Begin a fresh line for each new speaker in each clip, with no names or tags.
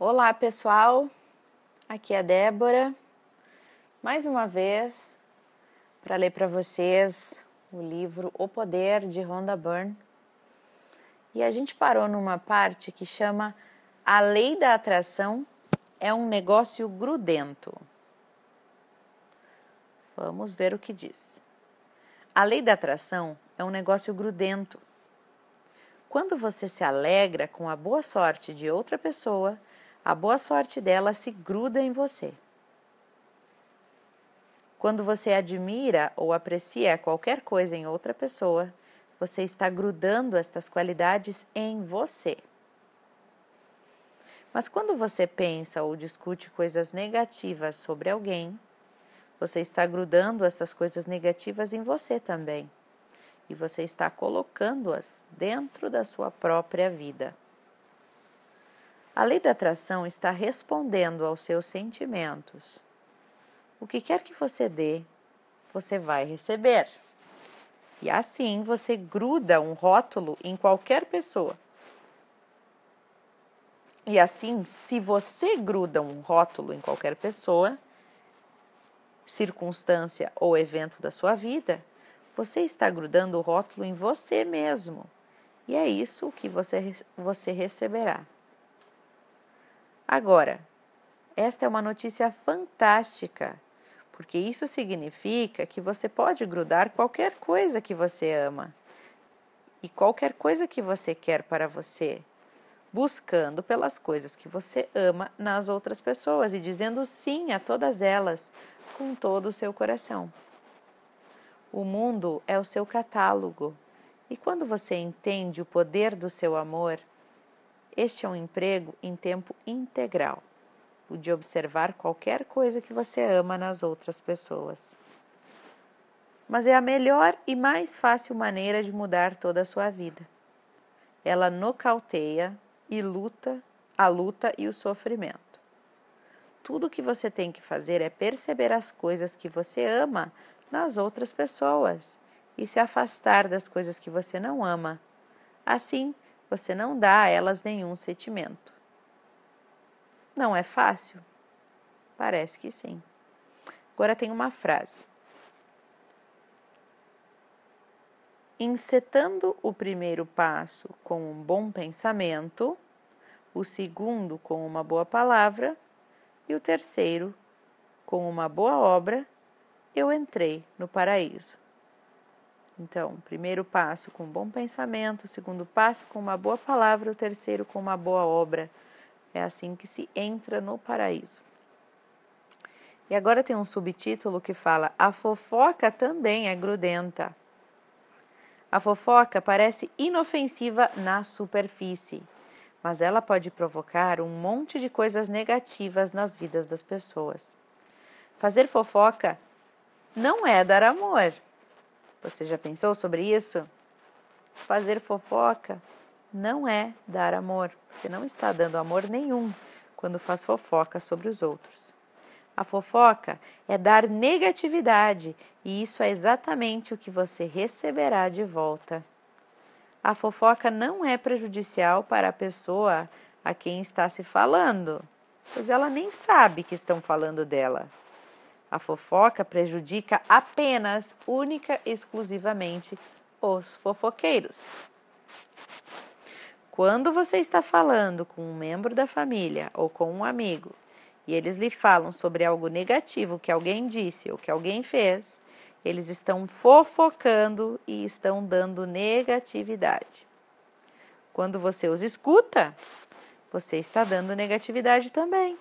Olá, pessoal. Aqui é a Débora. Mais uma vez para ler para vocês o livro O Poder de Rhonda Byrne. E a gente parou numa parte que chama A Lei da Atração é um negócio grudento. Vamos ver o que diz. A lei da atração é um negócio grudento. Quando você se alegra com a boa sorte de outra pessoa, a boa sorte dela se gruda em você. Quando você admira ou aprecia qualquer coisa em outra pessoa, você está grudando estas qualidades em você. Mas quando você pensa ou discute coisas negativas sobre alguém, você está grudando essas coisas negativas em você também. E você está colocando-as dentro da sua própria vida. A lei da atração está respondendo aos seus sentimentos. O que quer que você dê, você vai receber. E assim você gruda um rótulo em qualquer pessoa. E assim, se você gruda um rótulo em qualquer pessoa, circunstância ou evento da sua vida, você está grudando o rótulo em você mesmo. E é isso que você, você receberá. Agora, esta é uma notícia fantástica, porque isso significa que você pode grudar qualquer coisa que você ama e qualquer coisa que você quer para você, buscando pelas coisas que você ama nas outras pessoas e dizendo sim a todas elas com todo o seu coração. O mundo é o seu catálogo, e quando você entende o poder do seu amor, este é um emprego em tempo integral, o de observar qualquer coisa que você ama nas outras pessoas. Mas é a melhor e mais fácil maneira de mudar toda a sua vida. Ela nocauteia e luta a luta e o sofrimento. Tudo o que você tem que fazer é perceber as coisas que você ama nas outras pessoas e se afastar das coisas que você não ama. Assim, você não dá a elas nenhum sentimento. Não é fácil? Parece que sim. Agora tem uma frase. Encetando o primeiro passo com um bom pensamento, o segundo com uma boa palavra e o terceiro com uma boa obra, eu entrei no paraíso. Então, primeiro passo com um bom pensamento, segundo passo com uma boa palavra, o terceiro com uma boa obra. É assim que se entra no paraíso. E agora tem um subtítulo que fala: A fofoca também é grudenta. A fofoca parece inofensiva na superfície, mas ela pode provocar um monte de coisas negativas nas vidas das pessoas. Fazer fofoca não é dar amor, você já pensou sobre isso? Fazer fofoca não é dar amor. Você não está dando amor nenhum quando faz fofoca sobre os outros. A fofoca é dar negatividade e isso é exatamente o que você receberá de volta. A fofoca não é prejudicial para a pessoa a quem está se falando, pois ela nem sabe que estão falando dela. A fofoca prejudica apenas, única e exclusivamente os fofoqueiros. Quando você está falando com um membro da família ou com um amigo e eles lhe falam sobre algo negativo que alguém disse ou que alguém fez, eles estão fofocando e estão dando negatividade. Quando você os escuta, você está dando negatividade também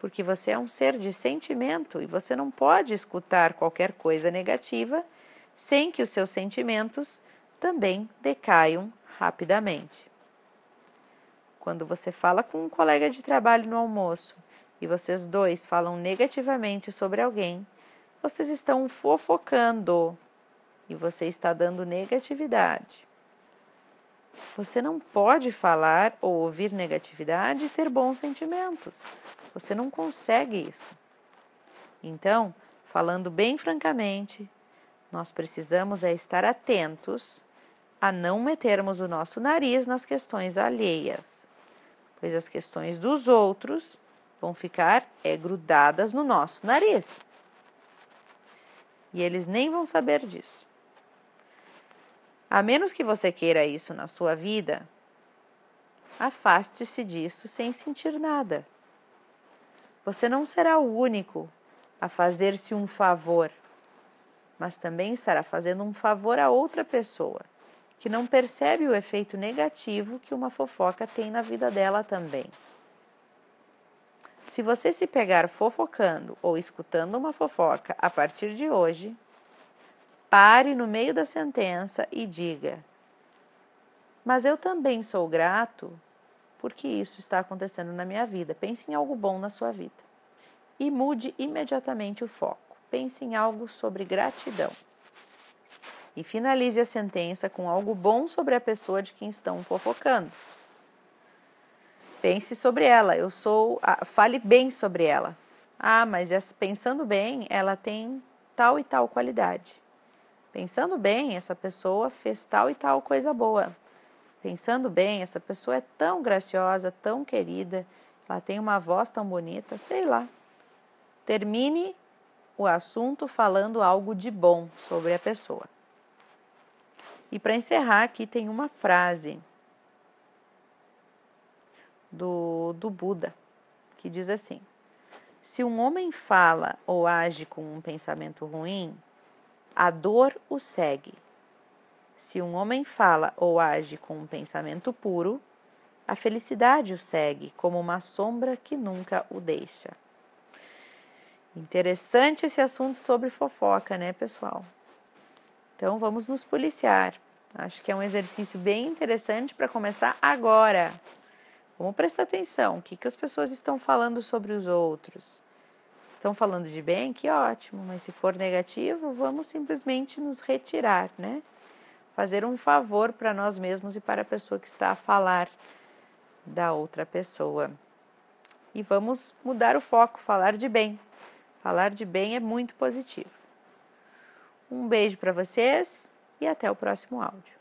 porque você é um ser de sentimento e você não pode escutar qualquer coisa negativa sem que os seus sentimentos também decaiam rapidamente. Quando você fala com um colega de trabalho no almoço e vocês dois falam negativamente sobre alguém, vocês estão fofocando e você está dando negatividade. Você não pode falar ou ouvir negatividade e ter bons sentimentos. Você não consegue isso. Então, falando bem francamente, nós precisamos é estar atentos a não metermos o nosso nariz nas questões alheias, pois as questões dos outros vão ficar é, grudadas no nosso nariz. E eles nem vão saber disso. A menos que você queira isso na sua vida, afaste-se disso sem sentir nada. Você não será o único a fazer-se um favor, mas também estará fazendo um favor a outra pessoa, que não percebe o efeito negativo que uma fofoca tem na vida dela também. Se você se pegar fofocando ou escutando uma fofoca a partir de hoje, pare no meio da sentença e diga: Mas eu também sou grato porque isso está acontecendo na minha vida. Pense em algo bom na sua vida. E mude imediatamente o foco. Pense em algo sobre gratidão. E finalize a sentença com algo bom sobre a pessoa de quem estão fofocando. Pense sobre ela. Eu sou. Ah, fale bem sobre ela. Ah, mas pensando bem, ela tem tal e tal qualidade. Pensando bem, essa pessoa fez tal e tal coisa boa. Pensando bem, essa pessoa é tão graciosa, tão querida, ela tem uma voz tão bonita, sei lá. Termine o assunto falando algo de bom sobre a pessoa. E para encerrar, aqui tem uma frase do, do Buda, que diz assim: Se um homem fala ou age com um pensamento ruim, a dor o segue. Se um homem fala ou age com um pensamento puro, a felicidade o segue como uma sombra que nunca o deixa. Interessante esse assunto sobre fofoca, né, pessoal? Então vamos nos policiar. Acho que é um exercício bem interessante para começar agora. Vamos prestar atenção. O que, que as pessoas estão falando sobre os outros? Estão falando de bem? Que ótimo. Mas se for negativo, vamos simplesmente nos retirar, né? Fazer um favor para nós mesmos e para a pessoa que está a falar da outra pessoa. E vamos mudar o foco, falar de bem. Falar de bem é muito positivo. Um beijo para vocês e até o próximo áudio.